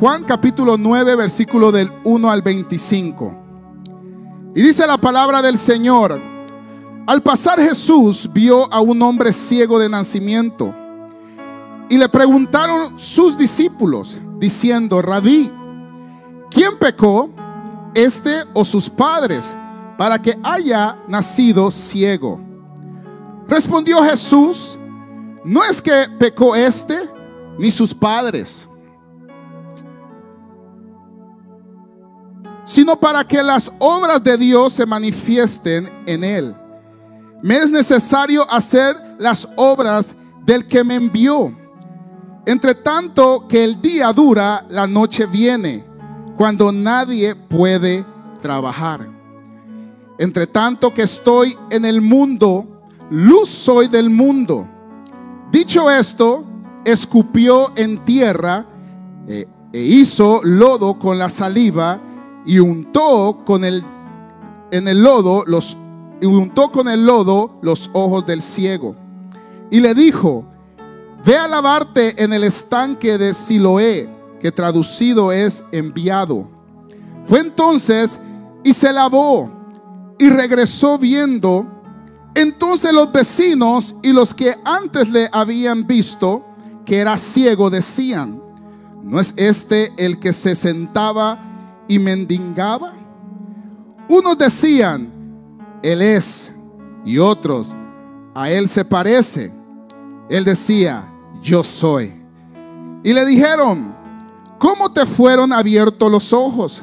Juan capítulo 9, versículo del 1 al 25. Y dice la palabra del Señor, al pasar Jesús vio a un hombre ciego de nacimiento y le preguntaron sus discípulos, diciendo, rabí, ¿quién pecó, este o sus padres, para que haya nacido ciego? Respondió Jesús, no es que pecó este ni sus padres, sino para que las obras de Dios se manifiesten en él. Me es necesario hacer las obras del que me envió. Entre tanto que el día dura, la noche viene, cuando nadie puede trabajar. Entre tanto que estoy en el mundo, luz soy del mundo. Dicho esto, escupió en tierra eh, e hizo lodo con la saliva y untó con el en el lodo los y untó con el lodo los ojos del ciego. Y le dijo, ve a lavarte en el estanque de Siloé, que traducido es enviado. Fue entonces y se lavó y regresó viendo. Entonces los vecinos y los que antes le habían visto que era ciego decían, ¿no es este el que se sentaba y mendigaba? Unos decían, él es. Y otros, a Él se parece. Él decía, yo soy. Y le dijeron, ¿cómo te fueron abiertos los ojos?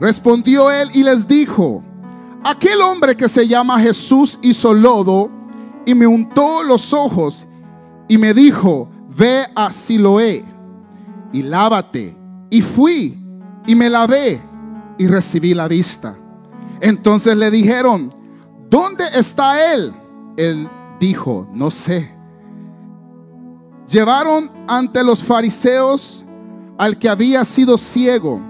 Respondió él y les dijo, aquel hombre que se llama Jesús hizo lodo y me untó los ojos y me dijo, ve a Siloé y lávate. Y fui y me lavé y recibí la vista. Entonces le dijeron, ¿dónde está él? Él dijo, no sé. Llevaron ante los fariseos al que había sido ciego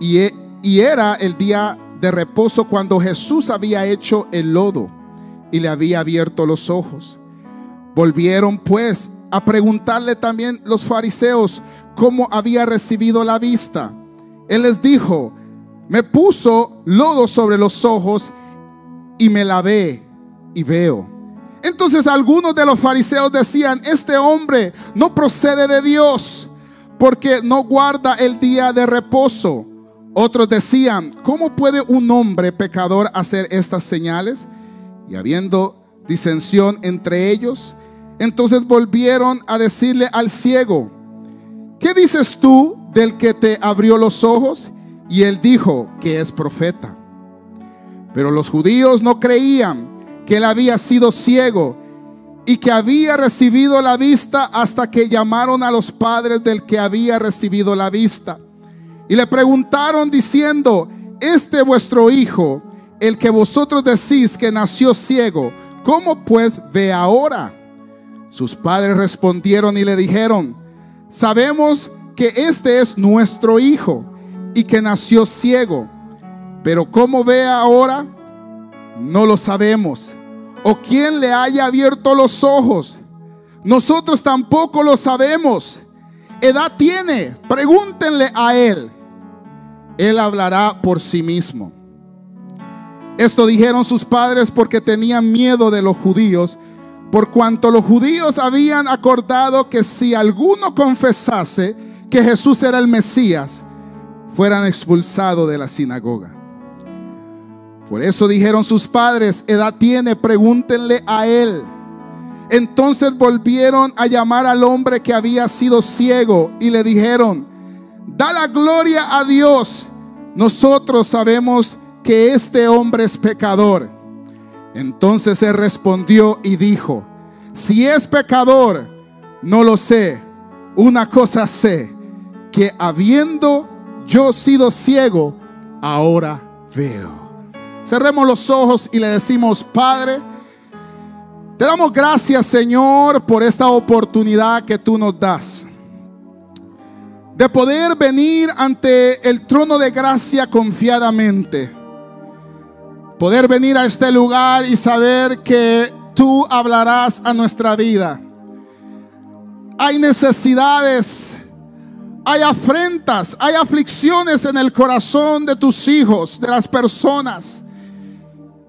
y, e, y era el día de reposo cuando Jesús había hecho el lodo y le había abierto los ojos. Volvieron pues a preguntarle también los fariseos cómo había recibido la vista. Él les dijo, me puso lodo sobre los ojos y me lavé y veo. Entonces algunos de los fariseos decían, este hombre no procede de Dios porque no guarda el día de reposo. Otros decían, ¿cómo puede un hombre pecador hacer estas señales? Y habiendo disensión entre ellos, entonces volvieron a decirle al ciego, ¿qué dices tú del que te abrió los ojos? Y él dijo que es profeta. Pero los judíos no creían que él había sido ciego y que había recibido la vista hasta que llamaron a los padres del que había recibido la vista. Y le preguntaron diciendo, este vuestro hijo, el que vosotros decís que nació ciego, ¿cómo pues ve ahora? Sus padres respondieron y le dijeron, sabemos que este es nuestro hijo y que nació ciego. Pero cómo ve ahora, no lo sabemos. O quién le haya abierto los ojos. Nosotros tampoco lo sabemos. Edad tiene, pregúntenle a él. Él hablará por sí mismo. Esto dijeron sus padres porque tenían miedo de los judíos, por cuanto los judíos habían acordado que si alguno confesase que Jesús era el Mesías, fueran expulsados de la sinagoga. Por eso dijeron sus padres, edad tiene, pregúntenle a él. Entonces volvieron a llamar al hombre que había sido ciego y le dijeron, da la gloria a Dios. Nosotros sabemos que este hombre es pecador. Entonces él respondió y dijo, si es pecador, no lo sé. Una cosa sé, que habiendo yo sido ciego, ahora veo. Cerremos los ojos y le decimos, Padre, te damos gracias, Señor, por esta oportunidad que tú nos das. De poder venir ante el trono de gracia confiadamente. Poder venir a este lugar y saber que tú hablarás a nuestra vida. Hay necesidades hay afrentas, hay aflicciones en el corazón de tus hijos, de las personas.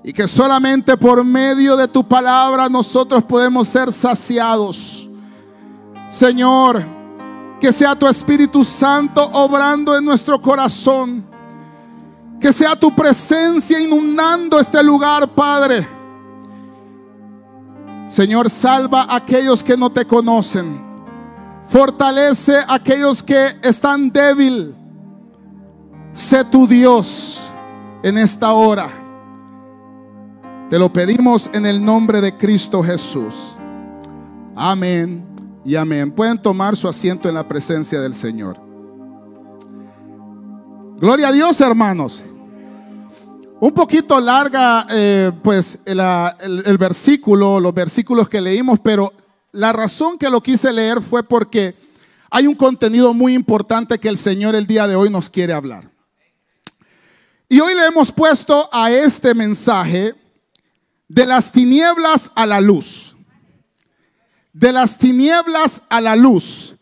Y que solamente por medio de tu palabra nosotros podemos ser saciados. Señor, que sea tu Espíritu Santo obrando en nuestro corazón. Que sea tu presencia inundando este lugar, Padre. Señor, salva a aquellos que no te conocen. Fortalece a aquellos que están débil. Sé tu Dios en esta hora. Te lo pedimos en el nombre de Cristo Jesús. Amén y amén. Pueden tomar su asiento en la presencia del Señor. Gloria a Dios, hermanos. Un poquito larga, eh, pues, el, versículo, los versículos que leímos, pero la razón que lo quise leer fue porque hay un contenido muy importante que el Señor el día de hoy nos quiere hablar. Y hoy le hemos puesto a este mensaje de las tinieblas a la luz. De las tinieblas a la luz.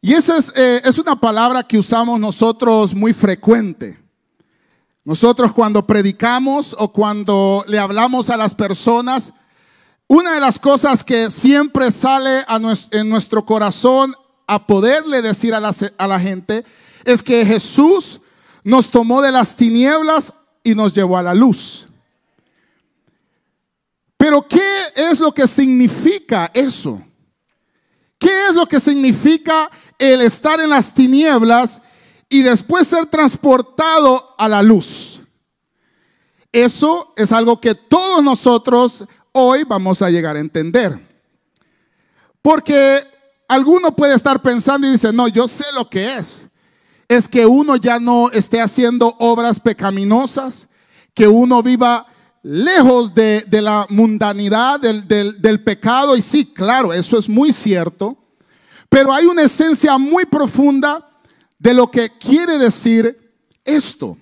Y esa es, eh, es una palabra que usamos nosotros muy frecuente. Nosotros cuando predicamos o cuando le hablamos a las personas, una de las cosas que siempre sale en nuestro corazón a poderle decir a la gente es que Jesús nos tomó de las tinieblas y nos llevó a la luz. Pero ¿qué es lo que significa eso? ¿Qué es lo que significa el estar en las tinieblas y después ser transportado a la luz? Eso es algo que todos nosotros hoy vamos a llegar a entender. Porque alguno puede estar pensando y dice, no, yo sé lo que es. Es que uno ya no esté haciendo obras pecaminosas, que uno viva lejos de, la mundanidad, del, pecado. Y sí, claro, eso es muy cierto. Pero hay una esencia muy profunda de lo que quiere decir esto.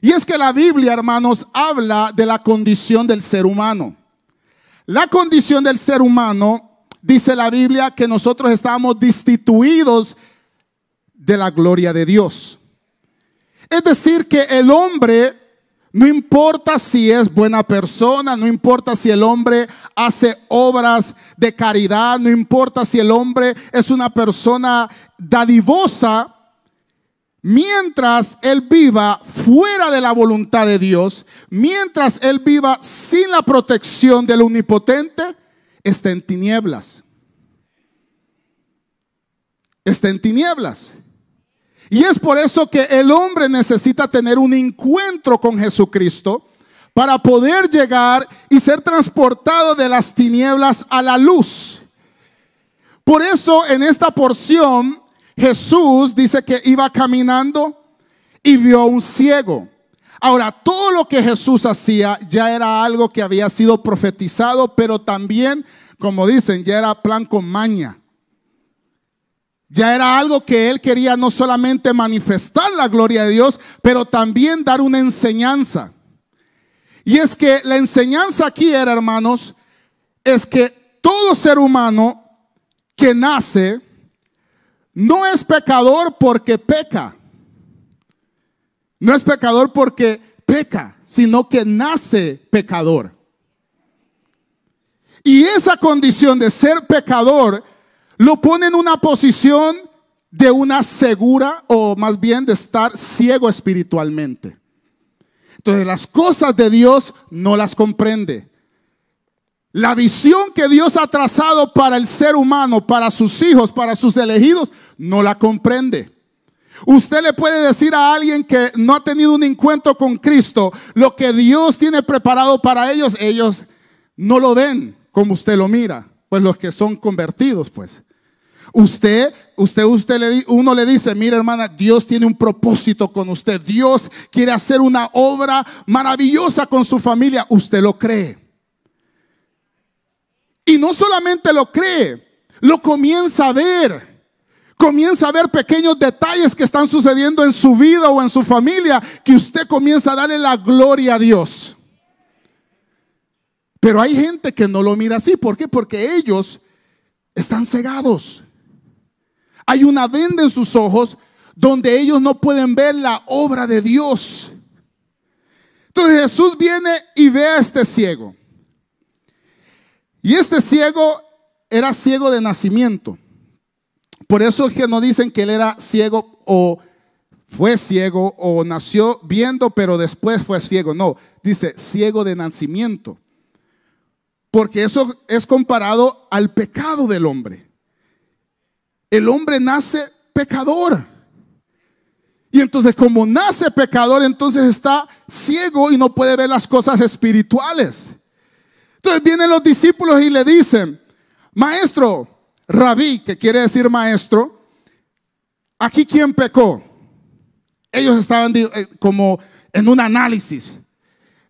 Y es que la Biblia, hermanos, habla de la condición del ser humano. La condición del ser humano, dice la Biblia, que nosotros estamos destituidos de la gloria de Dios. Es decir, que el hombre no importa si es buena persona, no importa si el hombre hace obras de caridad, no importa si el hombre es una persona dadivosa, mientras él viva fuera de la voluntad de Dios, mientras él viva sin la protección del omnipotente, está en tinieblas. Está en tinieblas. Y es por eso que el hombre necesita tener un encuentro con Jesucristo para poder llegar y ser transportado de las tinieblas a la luz. Por eso en esta porción Jesús dice que iba caminando y vio a un ciego. Ahora, todo lo que Jesús hacía ya era algo que había sido profetizado, pero también, como dicen, ya era plan con maña. Ya era algo que él quería no solamente manifestar la gloria de Dios, pero también dar una enseñanza. Y es que la enseñanza aquí era, hermanos, es que todo ser humano que nace no es pecador porque peca. No es pecador porque peca, sino que nace pecador. Y esa condición de ser pecador lo pone en una posición de una segura o más bien de estar ciego espiritualmente. Entonces las cosas de Dios no las comprende. La visión que Dios ha trazado para el ser humano, para sus hijos, para sus elegidos, no la comprende. Usted le puede decir a alguien que no ha tenido un encuentro con Cristo lo que Dios tiene preparado para ellos, ellos no lo ven como usted lo mira, pues los que son convertidos, pues. Usted, usted, usted le, uno le dice, mira hermana, Dios tiene un propósito con usted. Dios quiere hacer una obra maravillosa con su familia. Usted lo cree. Y no solamente lo cree, lo comienza a ver. Comienza a ver pequeños detalles que están sucediendo en su vida o en su familia que usted comienza a darle la gloria a Dios. Pero hay gente que no lo mira así. ¿Por qué? Porque ellos están cegados. Hay una venda en sus ojos donde ellos no pueden ver la obra de Dios. Entonces Jesús viene y ve a este ciego. Y este ciego era ciego de nacimiento. Por eso es que no dicen que él era ciego o fue ciego o nació viendo, pero después fue ciego. No, dice ciego de nacimiento. Porque eso es comparado al pecado del hombre. El hombre nace pecador. Y entonces como nace pecador, entonces está ciego y no puede ver las cosas espirituales. Entonces vienen los discípulos y le dicen, maestro, rabí, que quiere decir maestro, aquí quién pecó. Ellos estaban eh, como en un análisis.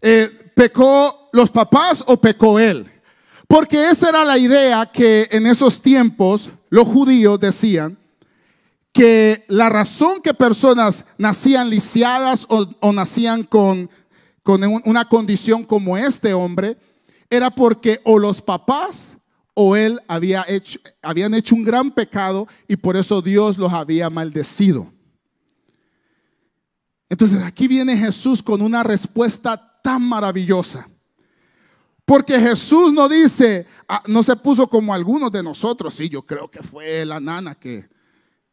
Eh, ¿Pecó los papás o pecó él? Porque esa era la idea que en esos tiempos los judíos decían que la razón que personas nacían lisiadas o, nacían con, una condición como este hombre era porque o los papás o él habían hecho un gran pecado y por eso Dios los había maldecido. Entonces aquí viene Jesús con una respuesta tan maravillosa. Porque Jesús no dice, ah, no se puso como algunos de nosotros, sí, yo creo que fue la nana que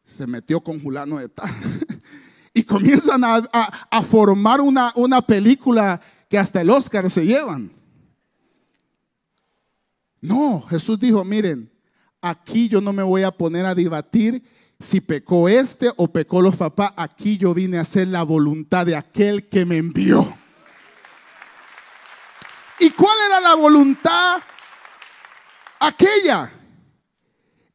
se metió con Julano de tal. y comienzan a, a, formar una, una película que hasta el Oscar se llevan. No, Jesús dijo, miren, aquí yo no me voy a poner a debatir si pecó este o pecó los papás. Aquí yo vine a hacer la voluntad de aquel que me envió. ¿Y cuál era la voluntad aquella?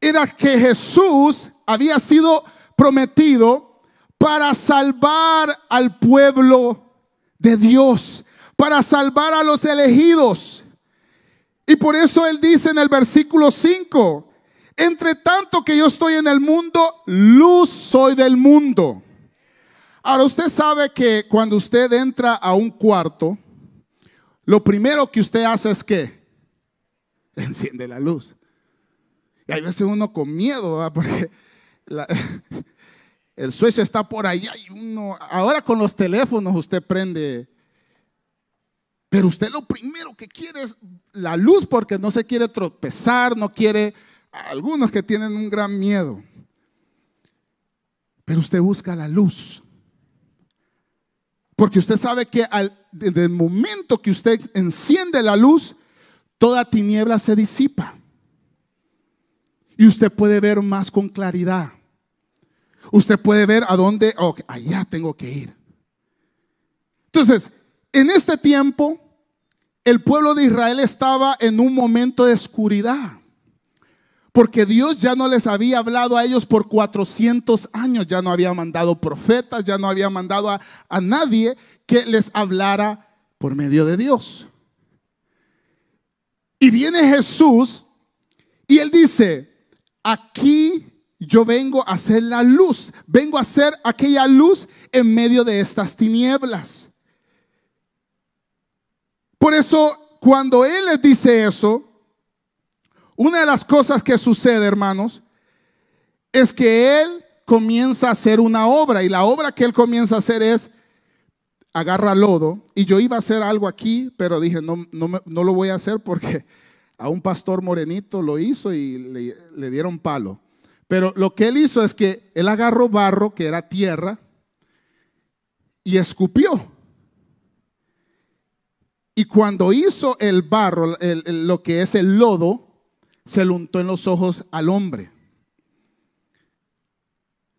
Era que Jesús había sido prometido para salvar al pueblo de Dios, para salvar a los elegidos. Y por eso él dice en el versículo 5, entre tanto que yo estoy en el mundo, luz soy del mundo. Ahora usted sabe que cuando usted entra a un cuarto, lo primero que usted hace es que enciende la luz. Y hay veces uno con miedo, porque el switch está por allá y uno, ahora con los teléfonos usted prende. Pero usted lo primero que quiere es la luz porque no se quiere tropezar, no quiere, algunos que tienen un gran miedo. Pero usted busca la luz. Porque usted sabe que al, desde el momento que usted enciende la luz, toda tiniebla se disipa. Y usted puede ver más con claridad. Usted puede ver a dónde, oh, allá tengo que ir. Entonces, en este tiempo, el pueblo de Israel estaba en un momento de oscuridad. Porque Dios ya no les había hablado a ellos por 400 años, ya no había mandado profetas, ya no había mandado a, a nadie que les hablara por medio de Dios. Y viene Jesús y él dice, aquí yo vengo a hacer la luz, vengo a hacer aquella luz en medio de estas tinieblas. Por eso, cuando Él les dice eso, una de las cosas que sucede, hermanos, es que Él comienza a hacer una obra y la obra que Él comienza a hacer es agarra lodo y yo iba a hacer algo aquí, pero dije, no, no, lo voy a hacer porque a un pastor morenito lo hizo y le dieron palo. Pero lo que él hizo es que él agarró barro, que era tierra, y escupió. Y cuando hizo el barro, lo que es el lodo, se lo untó en los ojos al hombre.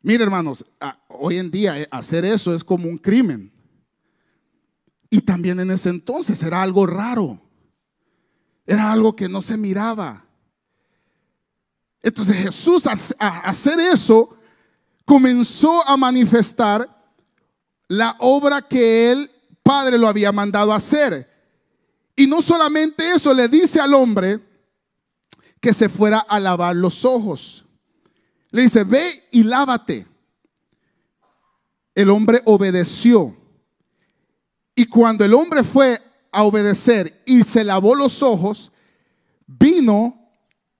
Mire, hermanos, hoy en día eh, hacer eso es como un crimen. Y también en ese entonces era algo raro. Era algo que no se miraba. Entonces Jesús al hacer eso comenzó a manifestar la obra que el Padre lo había mandado hacer. Y no solamente eso, le dice al hombre que se fuera a lavar los ojos. Le dice, ve y lávate. El hombre obedeció. Y cuando el hombre fue a obedecer y se lavó los ojos, vino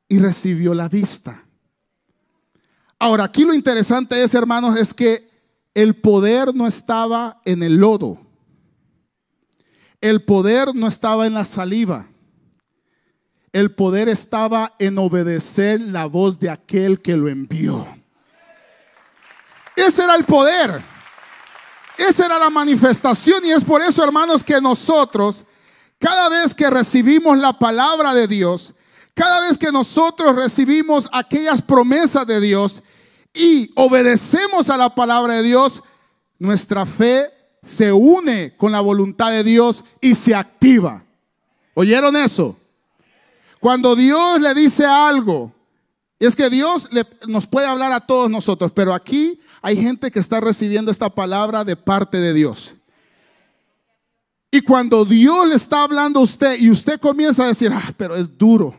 y recibió la vista. Ahora, aquí lo interesante es, hermanos, es que el poder no estaba en el lodo. El poder no estaba en la saliva. El poder estaba en obedecer la voz de aquel que lo envió. Ese era el poder. Esa era la manifestación y es por eso, hermanos, que nosotros, cada vez que recibimos la palabra de Dios, cada vez que nosotros recibimos aquellas promesas de Dios y obedecemos a la palabra de Dios, nuestra fe se une con la voluntad de Dios y se activa. ¿Oyeron eso? Cuando Dios le dice algo, es que Dios nos puede hablar a todos nosotros, pero aquí hay gente que está recibiendo esta palabra de parte de Dios. Y cuando Dios le está hablando a usted y usted comienza a decir, ah, pero es duro,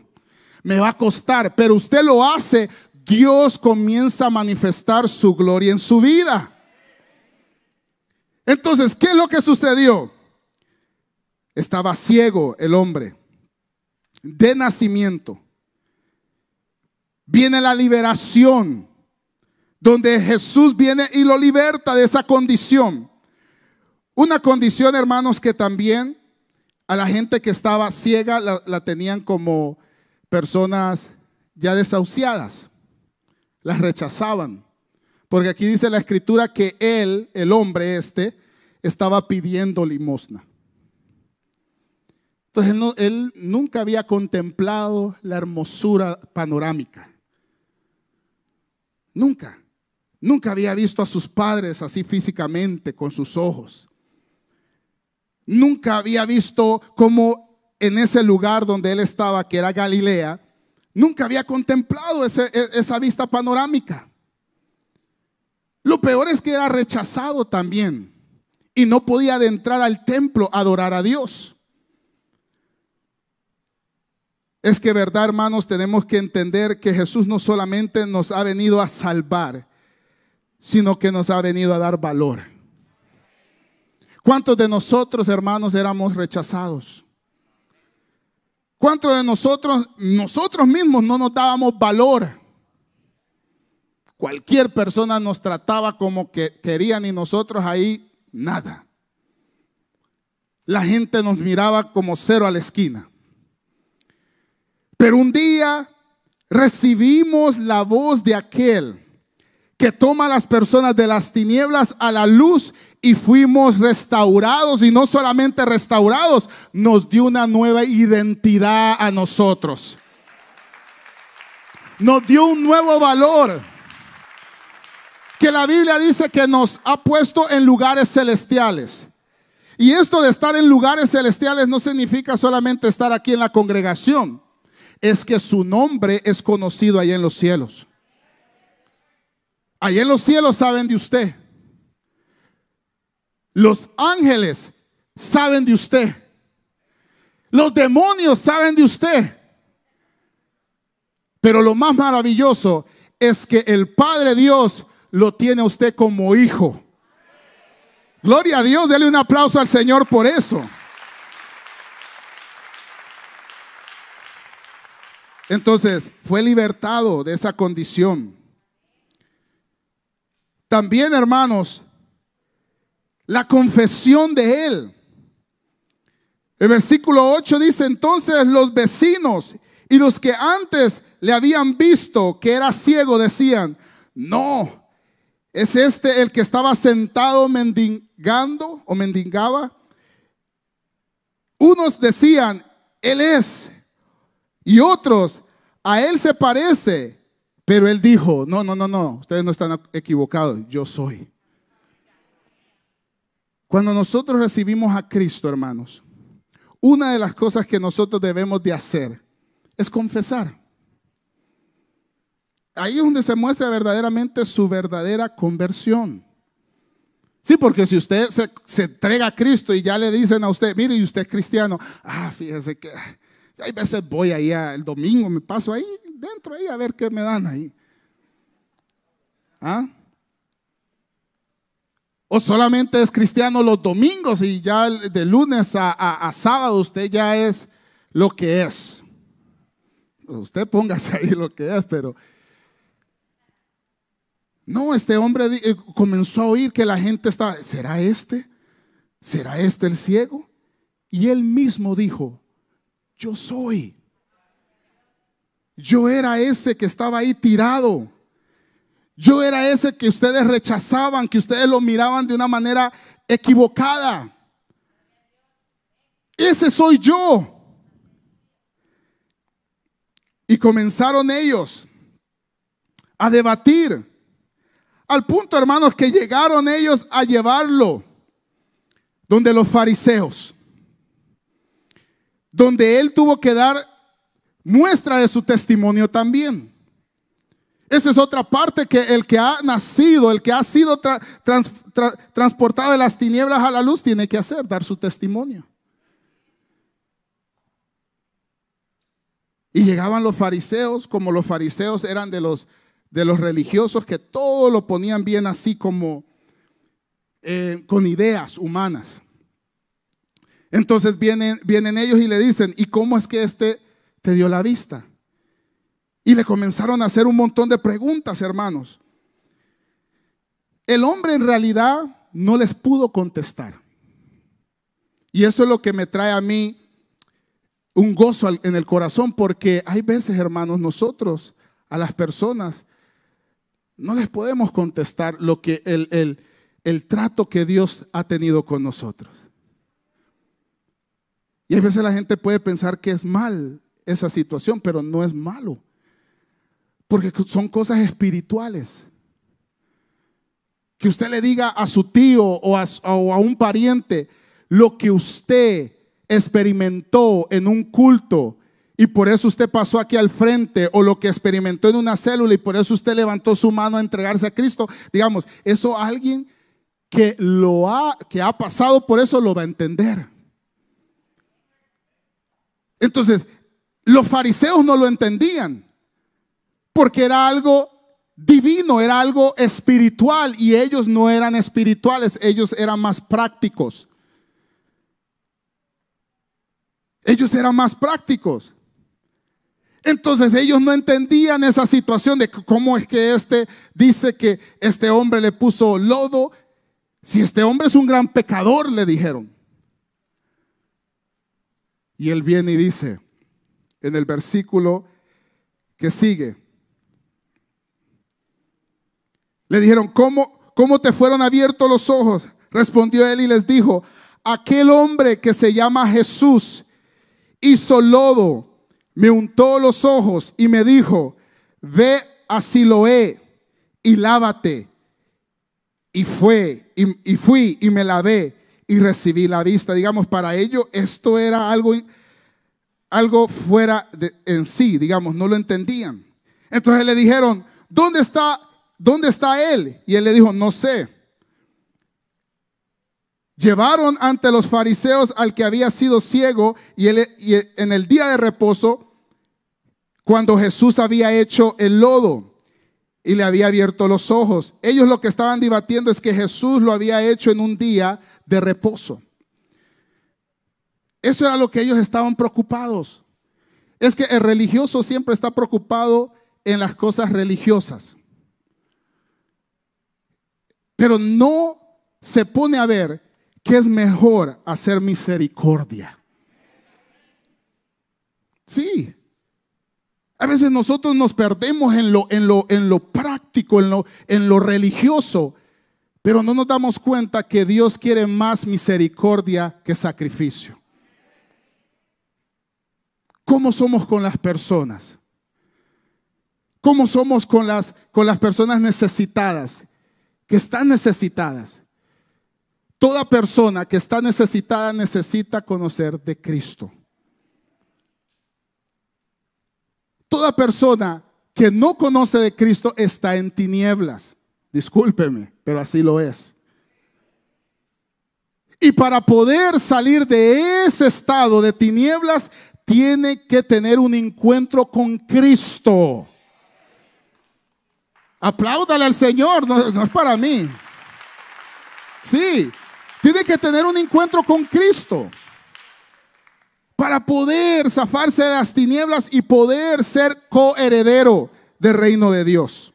me va a costar, pero usted lo hace, Dios comienza a manifestar su gloria en su vida. Entonces, ¿qué es lo que sucedió? Estaba ciego el hombre de nacimiento. Viene la liberación, donde Jesús viene y lo liberta de esa condición. Una condición, hermanos, que también a la gente que estaba ciega la, tenían como personas ya desahuciadas, las rechazaban. Porque aquí dice la escritura que él, el hombre este, estaba pidiendo limosna. Entonces él, nunca había contemplado la hermosura panorámica. Nunca. Nunca había visto a sus padres así físicamente con sus ojos. Nunca había visto cómo en ese lugar donde él estaba, que era Galilea, nunca había contemplado e, esa vista panorámica. Lo peor es que era rechazado también y no podía adentrar al templo a adorar a Dios. Es que verdad, hermanos, tenemos que entender que Jesús no solamente nos ha venido a salvar, sino que nos ha venido a dar valor. ¿Cuántos de nosotros, hermanos, éramos rechazados? ¿Cuántos de nosotros, nosotros mismos no nos dábamos valor? Cualquier persona nos trataba como que querían y nosotros ahí nada. La gente nos miraba como cero a la esquina. Pero un día recibimos la voz de aquel que toma a las personas de las tinieblas a la luz y fuimos restaurados y no solamente restaurados, nos dio una nueva identidad a nosotros. Nos dio un nuevo valor que la Biblia dice que nos ha puesto en lugares celestiales. Y esto de estar en lugares celestiales no significa solamente estar aquí en la congregación, es que su nombre es conocido allá en los cielos. Allá en los cielos saben de usted. Los ángeles saben de usted. Los demonios saben de usted. Pero lo más maravilloso es que el Padre Dios lo tiene a usted como hijo. Gloria a Dios, dele un aplauso al Señor por eso. Entonces, fue libertado de esa condición. También, hermanos, la confesión de él. El versículo 8 dice, entonces los vecinos y los que antes le habían visto que era ciego decían, no, es este el que estaba sentado mendigando o mendigaba. Unos decían, él es, y otros, a él se parece. Pero él dijo, no, no, no, no, ustedes no están equivocados, yo soy. Cuando nosotros recibimos a Cristo, hermanos, una de las cosas que nosotros debemos de hacer es confesar. Ahí es donde se muestra verdaderamente su verdadera conversión. Sí, porque si usted se, se, entrega a Cristo y ya le dicen a usted, mire, y usted es cristiano, ah, fíjese que hay veces voy ahí el domingo, me paso ahí dentro ahí a ver qué me dan ahí. ¿Ah? O solamente es cristiano los domingos y ya de lunes a, sábado usted ya es lo que es. Usted póngase ahí lo que es, pero No, este hombre eh, comenzó a oír que la gente estaba, ¿será este? ¿Será este el ciego? Y él mismo dijo, yo soy. Yo era ese que estaba ahí tirado. Yo era ese que ustedes rechazaban, que ustedes lo miraban de una manera equivocada. Ese soy yo. Y comenzaron ellos a debatir. Al punto, hermanos, que llegaron ellos a llevarlo donde los fariseos, donde él tuvo que dar muestra de su testimonio también. Esa es otra parte que el que ha nacido, el que ha sido transportado de las tinieblas a la luz, tiene que hacer, dar su testimonio. Y llegaban los fariseos, como los fariseos eran de los, religiosos, que todo lo ponían bien así como eh, con ideas humanas. Entonces vienen, ellos y le dicen, ¿y cómo es que este te dio la vista? Y le comenzaron a hacer un montón de preguntas, hermanos. El hombre en realidad no les pudo contestar. Y eso es lo que me trae a mí un gozo en el corazón porque hay veces, hermanos, nosotros a las personas no les podemos contestar lo que el, el, el trato que Dios ha tenido con nosotros. Y a veces la gente puede pensar que es mal esa situación, pero no es malo. Porque son cosas espirituales. Que usted le diga a su tío o a, un pariente lo que usted experimentó en un culto y por eso usted pasó aquí al frente o lo que experimentó en una célula y por eso usted levantó su mano a entregarse a Cristo, digamos, eso alguien que lo ha que ha pasado por eso lo va a entender. Entonces, los fariseos no lo entendían porque era algo divino, era algo espiritual y ellos no eran espirituales, ellos eran más prácticos. Ellos eran más prácticos. Entonces ellos no entendían esa situación de cómo es que este dice que este hombre le puso lodo. Si este hombre es un gran pecador, le dijeron. Y él viene y dice en el versículo que sigue. Le dijeron, ¿cómo, cómo te fueron abiertos los ojos? Respondió él y les dijo, aquel hombre que se llama Jesús hizo lodo, me untó los ojos y me dijo, ve a Siloé y lávate. Y fue, y, fui y me lavé y recibí la vista. Digamos, para ello esto era algo, algo fuera de, en sí, digamos, no lo entendían. Entonces le dijeron, ¿dónde está, dónde está él? Y él le dijo, no sé. Llevaron ante los fariseos al que había sido ciego y, en el día de reposo, cuando Jesús había hecho el lodo y le había abierto los ojos. Ellos lo que estaban debatiendo es que Jesús lo había hecho en un día de reposo. Eso era lo que ellos estaban preocupados. Es que el religioso siempre está preocupado en las cosas religiosas. Pero no se pone a ver que es mejor hacer misericordia. Sí. A veces nosotros nos perdemos en lo, en lo, en lo práctico, en lo, en lo religioso, pero no nos damos cuenta que Dios quiere más misericordia que sacrificio. ¿Cómo somos con las personas? ¿Cómo somos con las, con las personas necesitadas, que están necesitadas? Toda persona que está necesitada necesita conocer de Cristo. Toda persona que no conoce de Cristo está en tinieblas. Discúlpeme, pero así lo es. Y para poder salir de ese estado de tinieblas, tiene que tener un encuentro con Cristo. Apláudale al Señor, no, no es para mí. Sí, tiene que tener un encuentro con Cristo para poder zafarse de las tinieblas y poder ser coheredero del reino de Dios.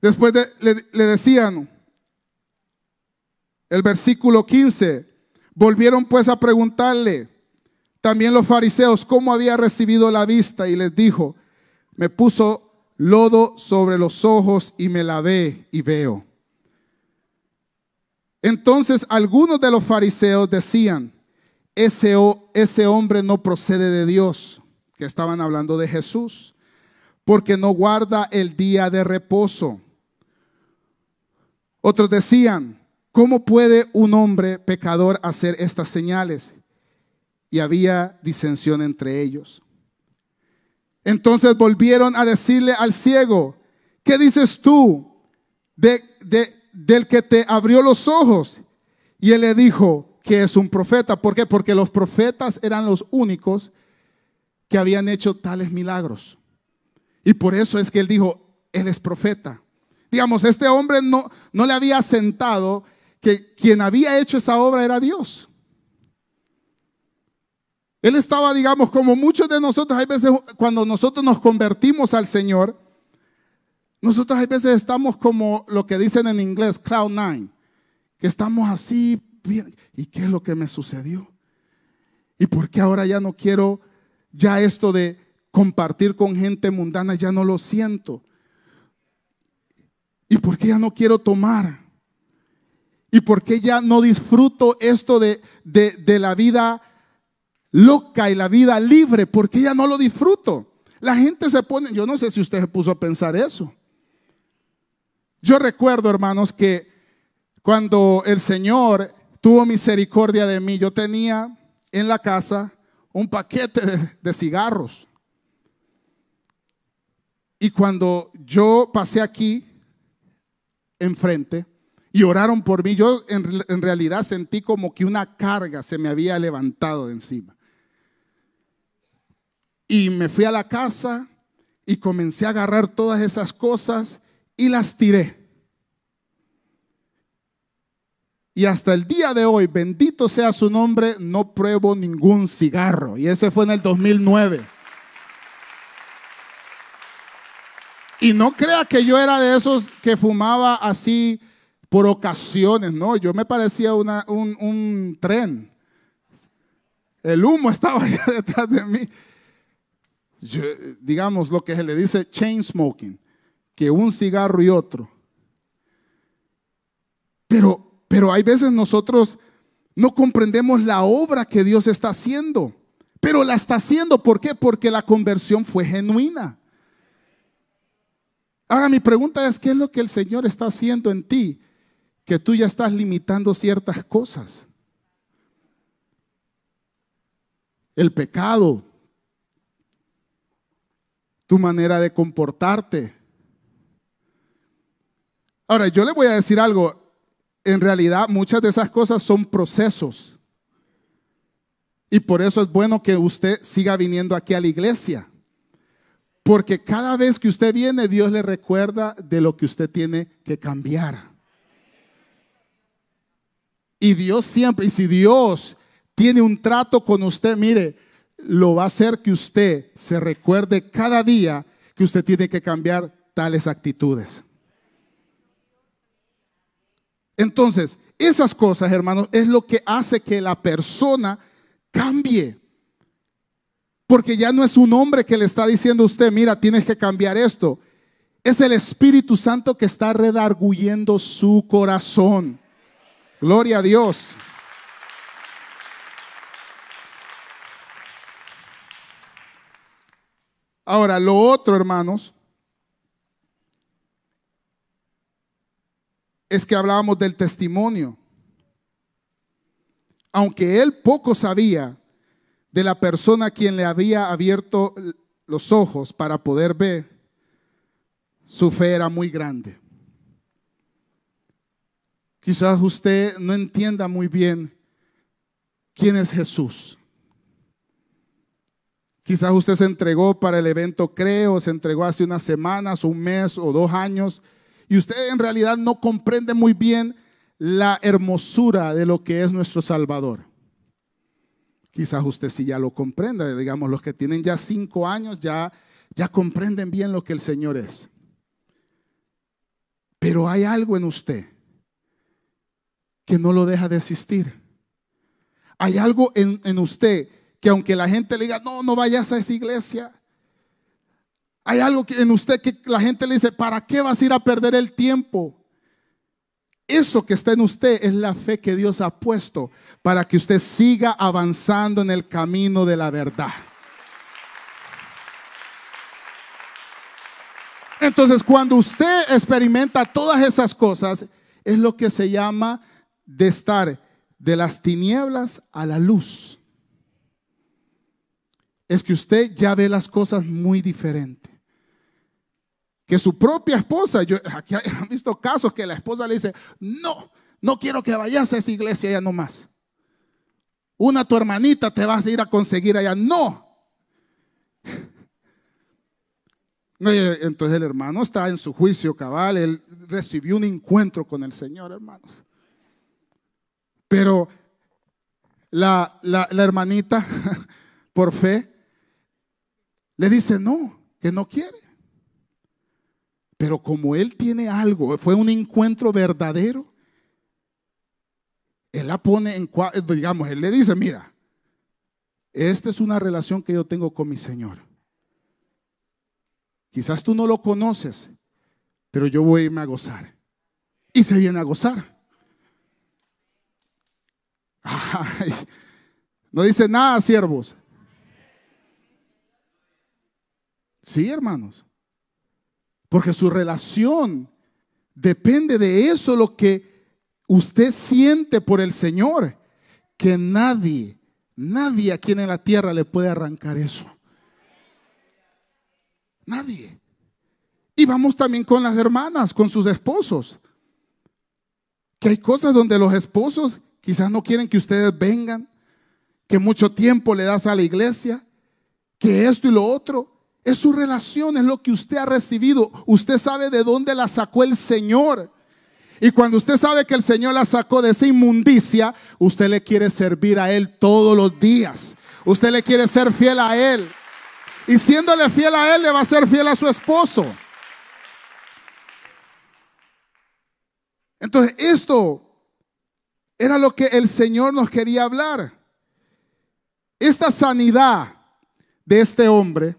Después de, le, le decían, el versículo 15, volvieron pues a preguntarle también los fariseos cómo había recibido la vista y les dijo, me puso lodo sobre los ojos y me lavé y veo. Entonces algunos de los fariseos decían, ese, ese hombre no procede de Dios, que estaban hablando de Jesús, porque no guarda el día de reposo. Otros decían, ¿cómo puede un hombre pecador hacer estas señales? Y había disensión entre ellos. Entonces volvieron a decirle al ciego, ¿qué dices tú de, del que te abrió los ojos? Y él le dijo que es un profeta. ¿Por qué? Porque los profetas eran los únicos que habían hecho tales milagros. Y por eso es que él dijo, él es profeta. Digamos, este hombre no, no le había sentado que quien había hecho esa obra era Dios. Él estaba, digamos, como muchos de nosotros, hay veces cuando nosotros nos convertimos al Señor, nosotros hay veces estamos como lo que dicen en inglés, cloud nine, que estamos así, ¿y qué es lo que me sucedió? ¿Y por qué ahora ya no quiero ya esto de compartir con gente mundana, ya no lo siento? ¿Y por qué ya no quiero tomar? ¿Y por qué ya no disfruto esto de, de, de la vida? loca y la vida libre, porque ya no lo disfruto. La gente se pone, yo no sé si usted se puso a pensar eso. Yo recuerdo, hermanos, que cuando el Señor tuvo misericordia de mí, yo tenía en la casa un paquete de, cigarros. Y cuando yo pasé aquí enfrente y oraron por mí, yo en, realidad sentí como que una carga se me había levantado de encima. Y me fui a la casa y comencé a agarrar todas esas cosas y las tiré. Y hasta el día de hoy, bendito sea su nombre, no pruebo ningún cigarro. Y ese fue en el 2009. Y no crea que yo era de esos que fumaba así por ocasiones, no, yo me parecía una, un, tren. El humo estaba allá detrás de mí digamos lo que se le dice chain smoking, que un cigarro y otro. Pero, pero hay veces nosotros no comprendemos la obra que Dios está haciendo, pero la está haciendo. ¿Por qué? Porque la conversión fue genuina. Ahora mi pregunta es, ¿qué es lo que el Señor está haciendo en ti? Que tú ya estás limitando ciertas cosas. El pecado, tu manera de comportarte. Ahora, yo le voy a decir algo. En realidad, muchas de esas cosas son procesos. Y por eso es bueno que usted siga viniendo aquí a la iglesia. Porque cada vez que usted viene, Dios le recuerda de lo que usted tiene que cambiar. Y Dios siempre, y si Dios tiene un trato con usted, mire, lo va a hacer que usted se recuerde cada día que usted tiene que cambiar tales actitudes. Entonces, esas cosas, hermanos, es lo que hace que la persona cambie. Porque ya no es un hombre que le está diciendo a usted, mira, tienes que cambiar esto. Es el Espíritu Santo que está redarguyendo su corazón. Gloria a Dios. Ahora, lo otro, hermanos, es que hablábamos del testimonio. Aunque él poco sabía de la persona a quien le había abierto los ojos para poder ver, su fe era muy grande. Quizás usted no entienda muy bien quién es Jesús. Quizás usted se entregó para el evento Creo, se entregó hace unas semanas, un mes o dos años, y usted en realidad no comprende muy bien la hermosura de lo que es nuestro Salvador. Quizás usted sí ya lo comprenda, digamos, los que tienen ya cinco años ya, ya comprenden bien lo que el Señor es. Pero hay algo en usted que no lo deja de existir. Hay algo en, en usted que aunque la gente le diga, no, no vayas a esa iglesia, hay algo en usted que la gente le dice, ¿para qué vas a ir a perder el tiempo? Eso que está en usted es la fe que Dios ha puesto para que usted siga avanzando en el camino de la verdad. Entonces, cuando usted experimenta todas esas cosas, es lo que se llama de estar de las tinieblas a la luz. Es que usted ya ve las cosas muy diferente que su propia esposa, yo aquí he visto casos que la esposa le dice, no, no quiero que vayas a esa iglesia ya nomás. Una tu hermanita te vas a ir a conseguir allá. No. Entonces el hermano está en su juicio cabal, él recibió un encuentro con el Señor, hermanos. Pero la, la hermanita, por fe, le dice no, que no quiere. Pero como él tiene algo, fue un encuentro verdadero, él la pone en, digamos, él le dice, mira, esta es una relación que yo tengo con mi Señor. Quizás tú no lo conoces, pero yo voy a irme a gozar. Y se viene a gozar. no dice nada, siervos. Sí, hermanos. Porque su relación depende de eso, lo que usted siente por el Señor. Que nadie, nadie aquí en la tierra le puede arrancar eso. Nadie. Y vamos también con las hermanas, con sus esposos. Que hay cosas donde los esposos quizás no quieren que ustedes vengan, que mucho tiempo le das a la iglesia, que esto y lo otro. Es su relación, es lo que usted ha recibido. Usted sabe de dónde la sacó el Señor. Y cuando usted sabe que el Señor la sacó de esa inmundicia, usted le quiere servir a Él todos los días. Usted le quiere ser fiel a Él. Y siéndole fiel a Él, le va a ser fiel a su esposo. Entonces, esto era lo que el Señor nos quería hablar. Esta sanidad de este hombre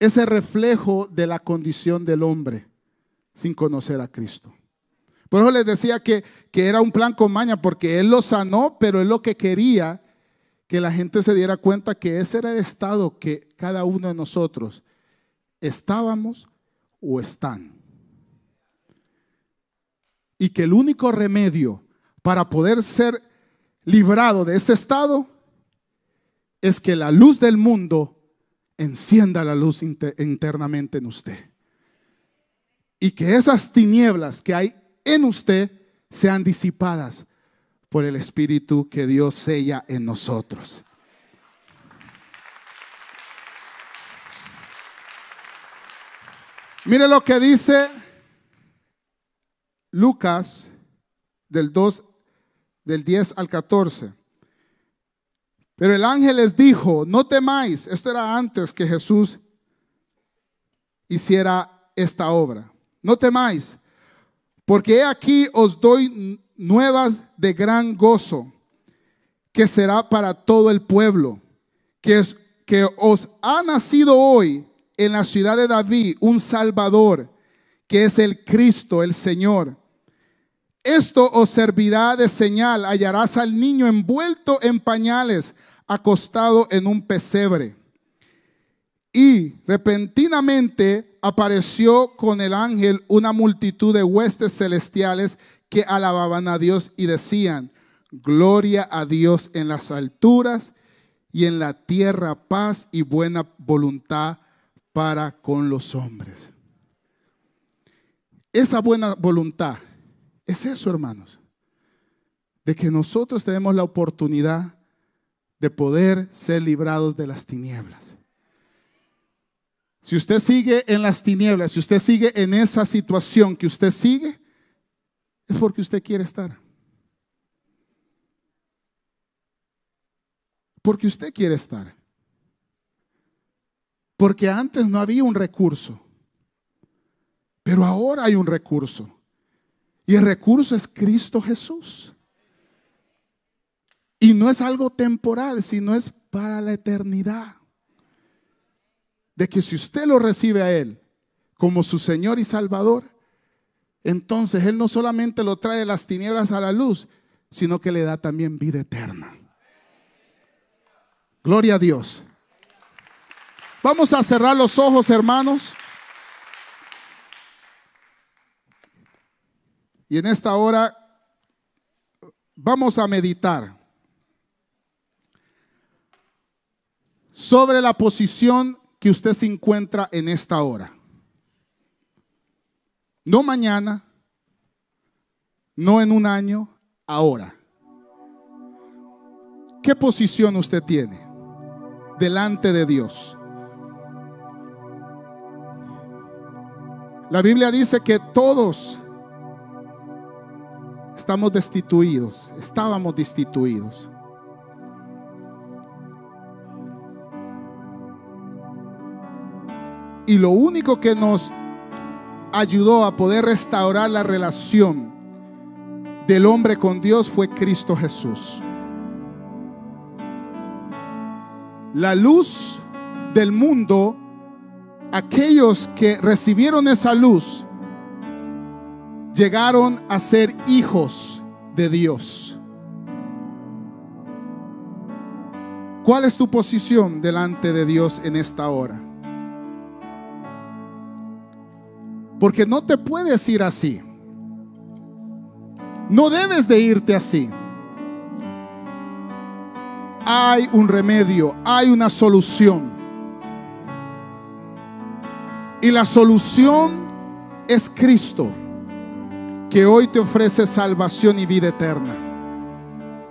ese reflejo de la condición del hombre sin conocer a Cristo. Por eso les decía que, que era un plan con maña, porque Él lo sanó, pero Él lo que quería que la gente se diera cuenta que ese era el estado que cada uno de nosotros estábamos o están. Y que el único remedio para poder ser librado de ese estado es que la luz del mundo encienda la luz internamente en usted. Y que esas tinieblas que hay en usted sean disipadas por el Espíritu que Dios sella en nosotros. Mire lo que dice Lucas del 2 del 10 al 14. Pero el ángel les dijo, no temáis, esto era antes que Jesús hiciera esta obra, no temáis, porque aquí os doy nuevas de gran gozo, que será para todo el pueblo, que, que os ha nacido hoy en la ciudad de David un Salvador, que es el Cristo, el Señor. Esto os servirá de señal, hallarás al niño envuelto en pañales acostado en un pesebre. Y repentinamente apareció con el ángel una multitud de huestes celestiales que alababan a Dios y decían, gloria a Dios en las alturas y en la tierra paz y buena voluntad para con los hombres. Esa buena voluntad es eso, hermanos, de que nosotros tenemos la oportunidad de poder ser librados de las tinieblas. Si usted sigue en las tinieblas, si usted sigue en esa situación que usted sigue, es porque usted quiere estar. Porque usted quiere estar. Porque antes no había un recurso. Pero ahora hay un recurso. Y el recurso es Cristo Jesús. Y no es algo temporal, sino es para la eternidad. De que si usted lo recibe a Él como su Señor y Salvador, entonces Él no solamente lo trae de las tinieblas a la luz, sino que le da también vida eterna. Gloria a Dios. Vamos a cerrar los ojos, hermanos. Y en esta hora vamos a meditar sobre la posición que usted se encuentra en esta hora. No mañana, no en un año, ahora. ¿Qué posición usted tiene delante de Dios? La Biblia dice que todos estamos destituidos, estábamos destituidos. Y lo único que nos ayudó a poder restaurar la relación del hombre con Dios fue Cristo Jesús. La luz del mundo aquellos que recibieron esa luz llegaron a ser hijos de Dios. ¿Cuál es tu posición delante de Dios en esta hora? Porque no te puedes ir así. No debes de irte así. Hay un remedio, hay una solución. Y la solución es Cristo, que hoy te ofrece salvación y vida eterna.